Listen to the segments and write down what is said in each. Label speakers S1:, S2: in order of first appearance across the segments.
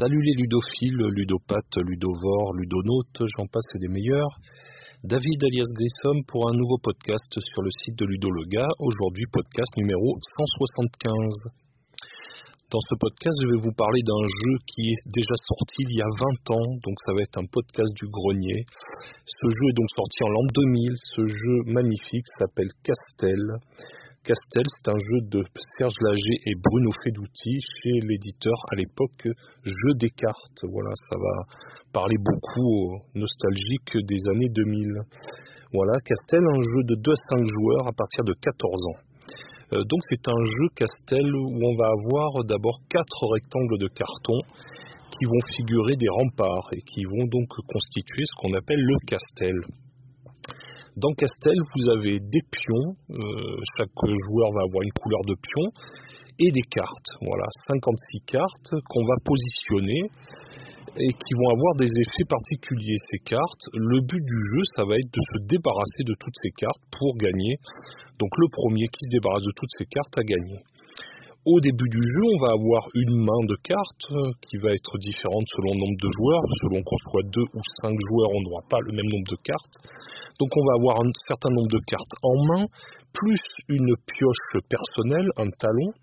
S1: Salut les ludophiles, ludopathes, ludovores, ludonautes, j'en passe des meilleurs. David alias Grissom pour un nouveau podcast sur le site de Ludolega, aujourd'hui podcast numéro 175. Dans ce podcast, je vais vous parler d'un jeu qui est déjà sorti il y a 20 ans, donc ça va être un podcast du grenier. Ce jeu est donc sorti en l'an 2000, ce jeu magnifique s'appelle Castel. Castel, c'est un jeu de Serge Lager et Bruno Fedouti chez l'éditeur à l'époque Jeu des cartes. Voilà, ça va parler beaucoup aux nostalgiques des années 2000. Voilà, Castel, un jeu de 2 à 5 joueurs à partir de 14 ans. Euh, donc c'est un jeu Castel où on va avoir d'abord quatre rectangles de carton qui vont figurer des remparts et qui vont donc constituer ce qu'on appelle le Castel. Dans Castel, vous avez des pions, euh, chaque joueur va avoir une couleur de pion, et des cartes. Voilà, 56 cartes qu'on va positionner et qui vont avoir des effets particuliers, ces cartes. Le but du jeu, ça va être de se débarrasser de toutes ces cartes pour gagner. Donc le premier qui se débarrasse de toutes ces cartes a gagné. Au début du jeu, on va avoir une main de cartes euh, qui va être différente selon le nombre de joueurs. Selon qu'on soit deux ou cinq joueurs, on n'aura pas le même nombre de cartes. Donc on va avoir un certain nombre de cartes en main, plus une pioche personnelle, un talon.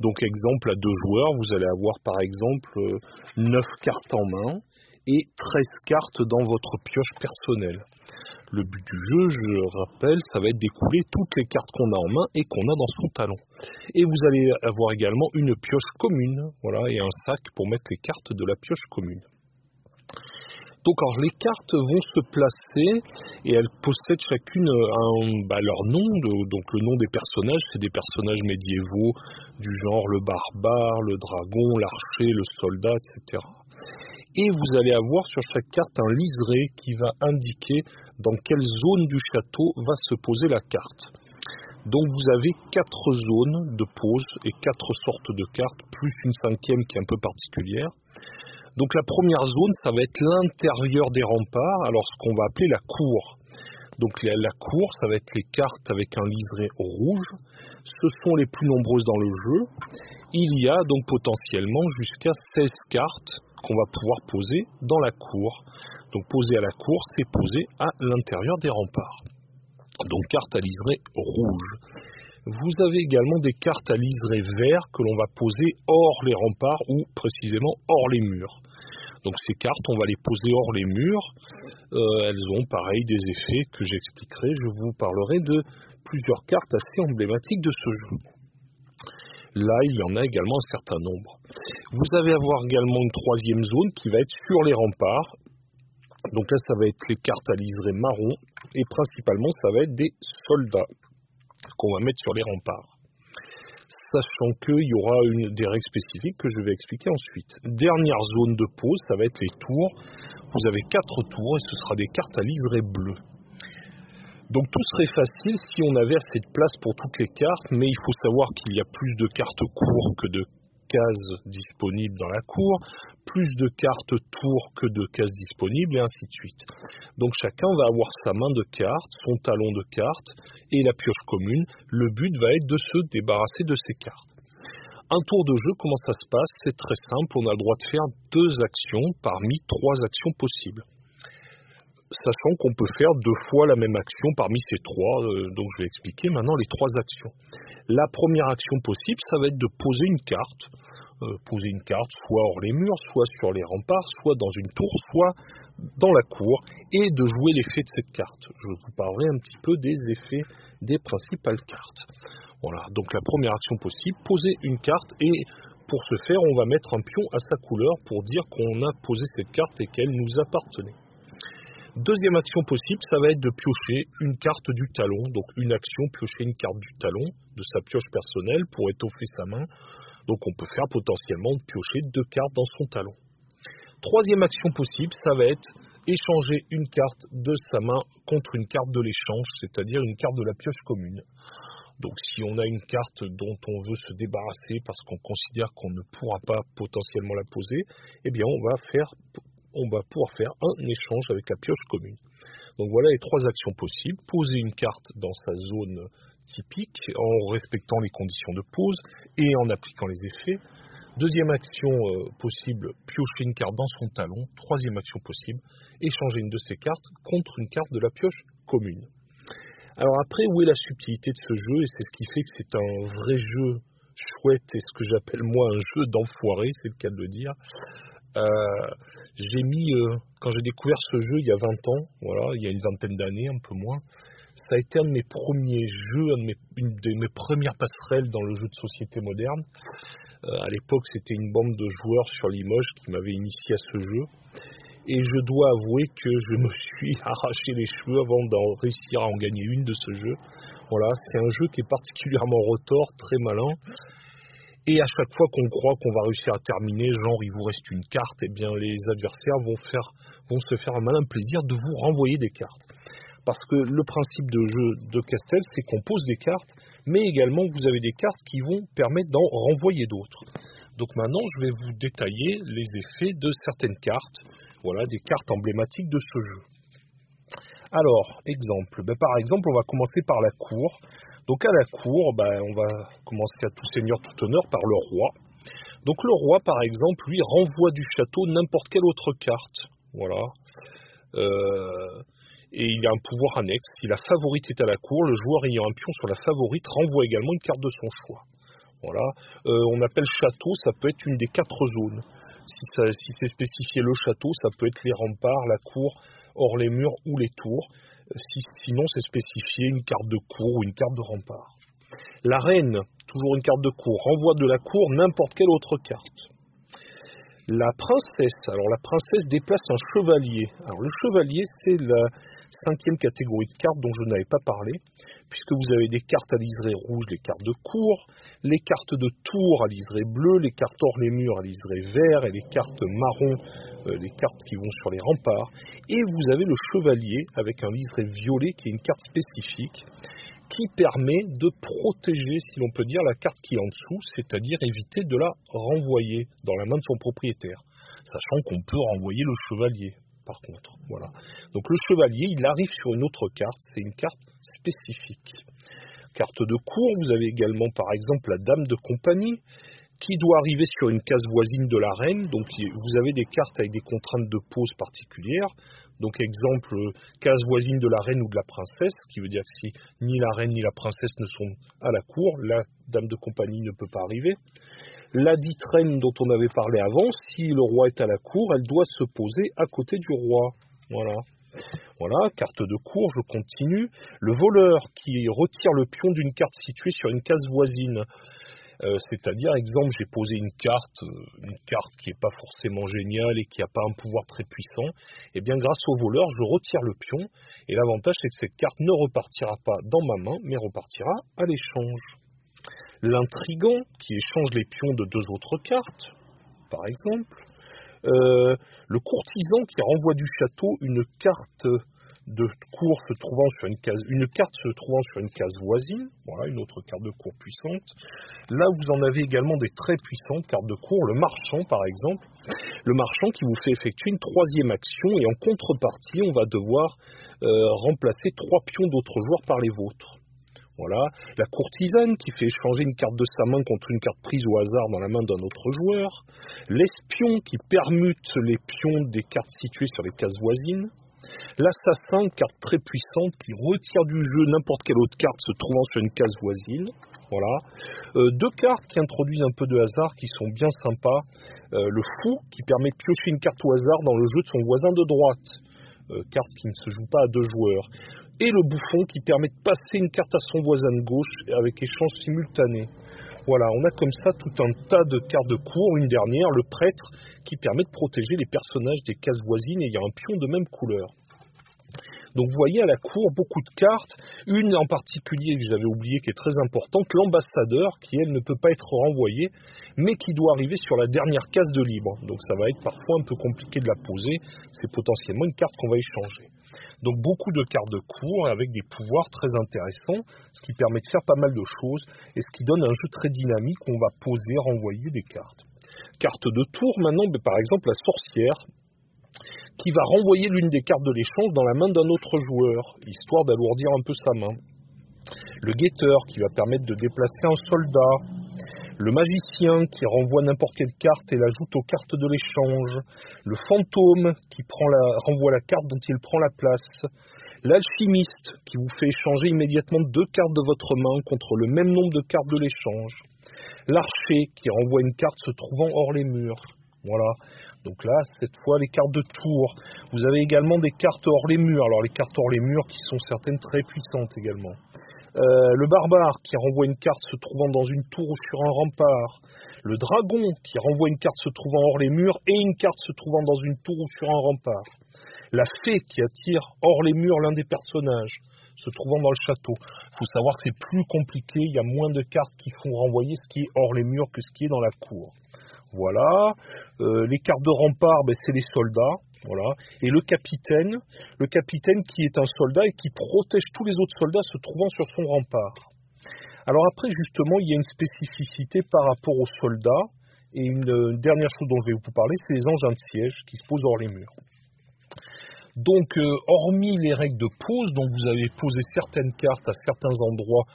S1: Donc exemple à deux joueurs, vous allez avoir par exemple 9 euh, cartes en main et 13 cartes dans votre pioche personnelle. Le but du jeu, je rappelle, ça va être d'écouler toutes les cartes qu'on a en main et qu'on a dans son talon. Et vous allez avoir également une pioche commune, voilà, et un sac pour mettre les cartes de la pioche commune. Donc alors, les cartes vont se placer et elles possèdent chacune un, bah, leur nom. donc le nom des personnages, c'est des personnages médiévaux du genre le barbare, le dragon, l'archer, le soldat, etc et vous allez avoir sur chaque carte un liseré qui va indiquer dans quelle zone du château va se poser la carte. Donc vous avez quatre zones de pose et quatre sortes de cartes, plus une cinquième qui est un peu particulière. Donc la première zone, ça va être l'intérieur des remparts, alors ce qu'on va appeler la cour. Donc la, cour, ça va être les cartes avec un liseré rouge. Ce sont les plus nombreuses dans le jeu. Il y a donc potentiellement jusqu'à 16 cartes qu'on va pouvoir poser dans la cour. Donc poser à la cour, c'est poser à l'intérieur des remparts. Donc carte à liseré rouge. Vous avez également des cartes à liseré vert que l'on va poser hors les remparts ou précisément hors les murs. Donc ces cartes, on va les poser hors les murs. Euh, elles ont pareil des effets que j'expliquerai. Je vous parlerai de plusieurs cartes assez emblématiques de ce jeu. Là, il y en a également un certain nombre. Vous allez avoir également une troisième zone qui va être sur les remparts. Donc là, ça va être les cartes à liseré marron et principalement, ça va être des soldats qu'on va mettre sur les remparts. Sachant qu'il y aura une, des règles spécifiques que je vais expliquer ensuite. Dernière zone de pause, ça va être les tours. Vous avez quatre tours et ce sera des cartes à liseré bleu. Donc tout serait facile si on avait assez de place pour toutes les cartes, mais il faut savoir qu'il y a plus de cartes cours que de cases disponibles dans la cour, plus de cartes tours que de cases disponibles, et ainsi de suite. Donc chacun va avoir sa main de cartes, son talon de cartes et la pioche commune. Le but va être de se débarrasser de ces cartes. Un tour de jeu, comment ça se passe? C'est très simple, on a le droit de faire deux actions parmi trois actions possibles sachant qu'on peut faire deux fois la même action parmi ces trois. Euh, donc je vais expliquer maintenant les trois actions. La première action possible, ça va être de poser une carte. Euh, poser une carte soit hors les murs, soit sur les remparts, soit dans une tour, soit dans la cour, et de jouer l'effet de cette carte. Je vous parlerai un petit peu des effets des principales cartes. Voilà, donc la première action possible, poser une carte et pour ce faire, on va mettre un pion à sa couleur pour dire qu'on a posé cette carte et qu'elle nous appartenait. Deuxième action possible, ça va être de piocher une carte du talon. Donc une action, piocher une carte du talon de sa pioche personnelle pour étoffer sa main. Donc on peut faire potentiellement piocher deux cartes dans son talon. Troisième action possible, ça va être échanger une carte de sa main contre une carte de l'échange, c'est-à-dire une carte de la pioche commune. Donc si on a une carte dont on veut se débarrasser parce qu'on considère qu'on ne pourra pas potentiellement la poser, eh bien on va faire on va pouvoir faire un échange avec la pioche commune. Donc voilà les trois actions possibles. Poser une carte dans sa zone typique en respectant les conditions de pose et en appliquant les effets. Deuxième action euh, possible, piocher une carte dans son talon. Troisième action possible, échanger une de ces cartes contre une carte de la pioche commune. Alors après, où est la subtilité de ce jeu? Et c'est ce qui fait que c'est un vrai jeu chouette et ce que j'appelle moi un jeu d'enfoiré, c'est le cas de le dire. Euh, j'ai mis, euh, quand j'ai découvert ce jeu il y a 20 ans, voilà, il y a une vingtaine d'années, un peu moins, ça a été un de mes premiers jeux, une de mes premières passerelles dans le jeu de société moderne. Euh, à l'époque, c'était une bande de joueurs sur Limoges qui m'avait initié à ce jeu. Et je dois avouer que je me suis arraché les cheveux avant d'en réussir à en gagner une de ce jeu. Voilà, c'est un jeu qui est particulièrement retors, très malin. Et à chaque fois qu'on croit qu'on va réussir à terminer, genre il vous reste une carte, eh bien les adversaires vont, faire, vont se faire un malin plaisir de vous renvoyer des cartes. Parce que le principe de jeu de Castel, c'est qu'on pose des cartes, mais également vous avez des cartes qui vont permettre d'en renvoyer d'autres. Donc maintenant, je vais vous détailler les effets de certaines cartes. Voilà, des cartes emblématiques de ce jeu. Alors, exemple. Ben, par exemple, on va commencer par la cour. Donc à la cour, ben, on va commencer à tout seigneur, tout honneur par le roi. Donc le roi, par exemple, lui renvoie du château n'importe quelle autre carte. Voilà. Euh, et il a un pouvoir annexe. Si la favorite est à la cour, le joueur ayant un pion sur la favorite renvoie également une carte de son choix. Voilà. Euh, on appelle château, ça peut être une des quatre zones. Si, c'est spécifié le château, ça peut être les remparts, la cour, hors les murs ou les tours. Si, sinon, c'est spécifié une carte de cour ou une carte de rempart. La reine, toujours une carte de cour, renvoie de la cour n'importe quelle autre carte. La princesse, alors la princesse déplace un chevalier. Alors le chevalier, c'est la, cinquième catégorie de cartes dont je n'avais pas parlé, puisque vous avez des cartes à liseré rouge, les cartes de cour, les cartes de tour à liseré bleu, les cartes hors les murs à liseré vert et les cartes marron, euh, les cartes qui vont sur les remparts. Et vous avez le chevalier avec un liseré violet qui est une carte spécifique qui permet de protéger, si l'on peut dire, la carte qui est en dessous, c'est-à-dire éviter de la renvoyer dans la main de son propriétaire, sachant qu'on peut renvoyer le chevalier par contre. Voilà. Donc le chevalier, il arrive sur une autre carte, c'est une carte spécifique. Carte de cour, vous avez également par exemple la dame de compagnie qui doit arriver sur une case voisine de la reine. Donc vous avez des cartes avec des contraintes de pose particulières. Donc exemple, case voisine de la reine ou de la princesse, ce qui veut dire que si ni la reine ni la princesse ne sont à la cour, la dame de compagnie ne peut pas arriver. La dite reine dont on avait parlé avant, si le roi est à la cour, elle doit se poser à côté du roi. Voilà. Voilà, carte de cour, je continue. Le voleur qui retire le pion d'une carte située sur une case voisine. Euh, c'est-à-dire, exemple, j'ai posé une carte, euh, une carte qui n'est pas forcément géniale et qui n'a pas un pouvoir très puissant. Et eh bien, grâce au voleur, je retire le pion. Et l'avantage, c'est que cette carte ne repartira pas dans ma main, mais repartira à l'échange l'intrigant qui échange les pions de deux autres cartes, par exemple, euh, le courtisan qui renvoie du château une carte de se trouvant sur une case, carte se trouvant sur une case voisine, voilà une autre carte de cour puissante. Là, vous en avez également des très puissantes cartes de cour, le marchand par exemple, le marchand qui vous fait effectuer une troisième action et en contrepartie, on va devoir euh, remplacer trois pions d'autres joueurs par les vôtres. Voilà. La courtisane qui fait échanger une carte de sa main contre une carte prise au hasard dans la main d'un autre joueur. L'espion qui permute les pions des cartes situées sur les cases voisines. L'assassin, carte très puissante qui retire du jeu n'importe quelle autre carte se trouvant sur une case voisine. Voilà. Euh, deux cartes qui introduisent un peu de hasard qui sont bien sympas. Euh, le fou qui permet de piocher une carte au hasard dans le jeu de son voisin de droite. Euh, carte qui ne se joue pas à deux joueurs et le bouffon qui permet de passer une carte à son voisin de gauche avec échange simultané. Voilà, on a comme ça tout un tas de cartes de cour. Une dernière, le prêtre, qui permet de protéger les personnages des cases voisines ayant un pion de même couleur. Donc vous voyez à la cour beaucoup de cartes, une en particulier que j'avais oublié qui est très importante, l'ambassadeur qui elle ne peut pas être renvoyée, mais qui doit arriver sur la dernière case de libre. Donc ça va être parfois un peu compliqué de la poser, c'est potentiellement une carte qu'on va échanger. Donc beaucoup de cartes de cour avec des pouvoirs très intéressants, ce qui permet de faire pas mal de choses et ce qui donne un jeu très dynamique où on va poser, renvoyer des cartes. Carte de tour maintenant, mais par exemple la sorcière, qui va renvoyer l'une des cartes de l'échange dans la main d'un autre joueur, histoire d'alourdir un peu sa main. Le guetteur qui va permettre de déplacer un soldat. Le magicien qui renvoie n'importe quelle carte et l'ajoute aux cartes de l'échange. Le fantôme qui renvoie la carte dont il prend la place. L'alchimiste qui vous fait échanger immédiatement deux cartes de votre main contre le même nombre de cartes de l'échange. L'archer qui renvoie une carte se trouvant hors les murs. Voilà. Donc là, cette fois, les cartes de tour. Vous avez également des cartes hors les murs. Alors les cartes hors les murs qui sont certaines très puissantes également. Euh, le barbare qui renvoie une carte se trouvant dans une tour ou sur un rempart. Le dragon qui renvoie une carte se trouvant hors les murs et une carte se trouvant dans une tour ou sur un rempart. La fée qui attire hors les murs l'un des personnages se trouvant dans le château. Il faut savoir que c'est plus compliqué, il y a moins de cartes qui font renvoyer ce qui est hors les murs que ce qui est dans la cour. Voilà. Euh, les cartes de rempart, ben, c'est les soldats. Voilà. Et le capitaine, le capitaine qui est un soldat et qui protège tous les autres soldats se trouvant sur son rempart. Alors après, justement, il y a une spécificité par rapport aux soldats. Et une, dernière chose dont je vais vous parler, c'est les engins de siège qui se posent hors les murs. Donc, euh, hormis les règles de pose, dont vous avez posé certaines cartes à certains endroits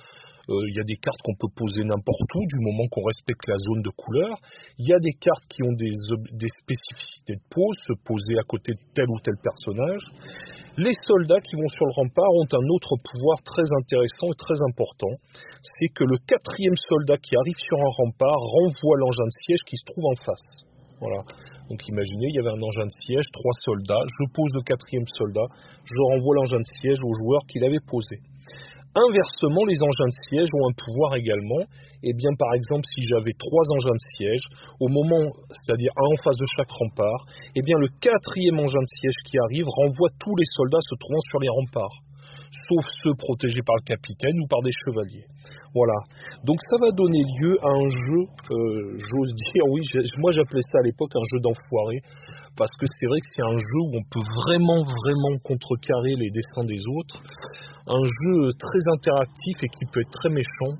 S1: il y a des cartes qu'on peut poser n'importe où, du moment qu'on respecte la zone de couleur. Il y a des cartes qui ont des, spécificités de pose, se poser à côté de tel ou tel personnage. Les soldats qui vont sur le rempart ont un autre pouvoir très intéressant et très important. C'est que le quatrième soldat qui arrive sur un rempart renvoie l'engin de siège qui se trouve en face. Voilà. Donc imaginez, il y avait un engin de siège, trois soldats, je pose le quatrième soldat, je renvoie l'engin de siège au joueur qui l'avait posé. Inversement, les engins de siège ont un pouvoir également. Et eh bien, par exemple, si j'avais trois engins de siège, au moment, c'est-à-dire un en face de chaque rempart, eh bien, le quatrième engin de siège qui arrive renvoie tous les soldats se trouvant sur les remparts, sauf ceux protégés par le capitaine ou par des chevaliers. Voilà. Donc, ça va donner lieu à un jeu, euh, j'ose dire, oui, moi j'appelais ça à l'époque un jeu d'enfoiré, parce que c'est vrai que c'est un jeu où on peut vraiment, vraiment contrecarrer les dessins des autres un jeu très interactif et qui peut être très méchant,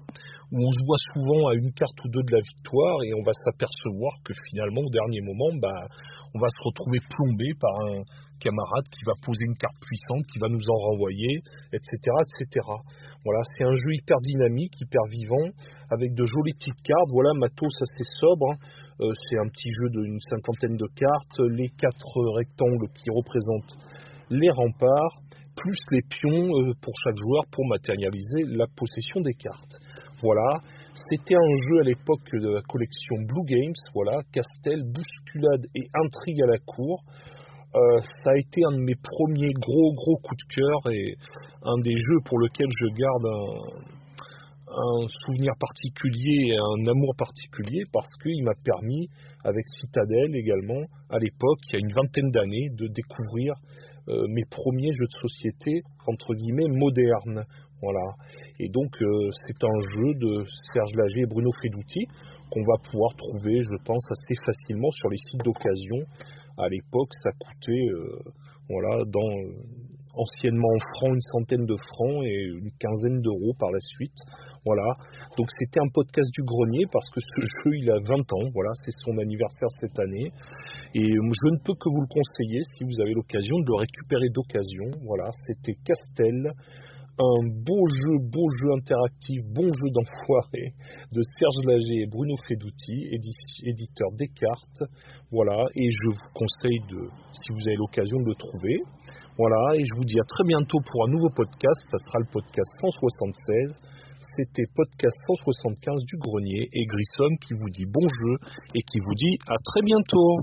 S1: où on se voit souvent à une carte ou deux de la victoire et on va s'apercevoir que finalement au dernier moment, bah, on va se retrouver plombé par un camarade qui va poser une carte puissante, qui va nous en renvoyer, etc. etc. Voilà, c'est un jeu hyper dynamique, hyper vivant, avec de jolies petites cartes. Voilà, matos assez sobre. Hein. Euh, c'est un petit jeu d'une cinquantaine de cartes, les quatre rectangles qui représentent les remparts, plus les pions euh, pour chaque joueur pour matérialiser la possession des cartes. Voilà, c'était un jeu à l'époque de la collection Blue Games, voilà, Castel, Bousculade et Intrigue à la cour. Euh, ça a été un de mes premiers gros gros coups de cœur et un des jeux pour lequel je garde un, souvenir particulier et un amour particulier parce qu'il m'a permis, avec Citadel également, à l'époque, il y a une vingtaine d'années, de découvrir euh, mes premiers jeux de société entre guillemets modernes. Voilà. Et donc euh, c'est un jeu de Serge Lager et Bruno Fedouti qu'on va pouvoir trouver, je pense, assez facilement sur les sites d'occasion. À l'époque, ça coûtait, euh, voilà, dans anciennement en francs, une centaine de francs et une quinzaine d'euros par la suite. Voilà. Donc c'était un podcast du grenier parce que ce jeu il a 20 ans. Voilà, c'est son anniversaire cette année. Et je ne peux que vous le conseiller si vous avez l'occasion de le récupérer d'occasion. Voilà, c'était Castel. Un beau jeu, beau jeu interactif, bon jeu d'enfoiré de Serge Lager et Bruno Fedouti, éditeur Descartes. Voilà, et je vous conseille de, si vous avez l'occasion de le trouver, voilà, et je vous dis à très bientôt pour un nouveau podcast. Ça sera le podcast 176. C'était podcast 175 du grenier et Grissom qui vous dit bon jeu et qui vous dit à très bientôt.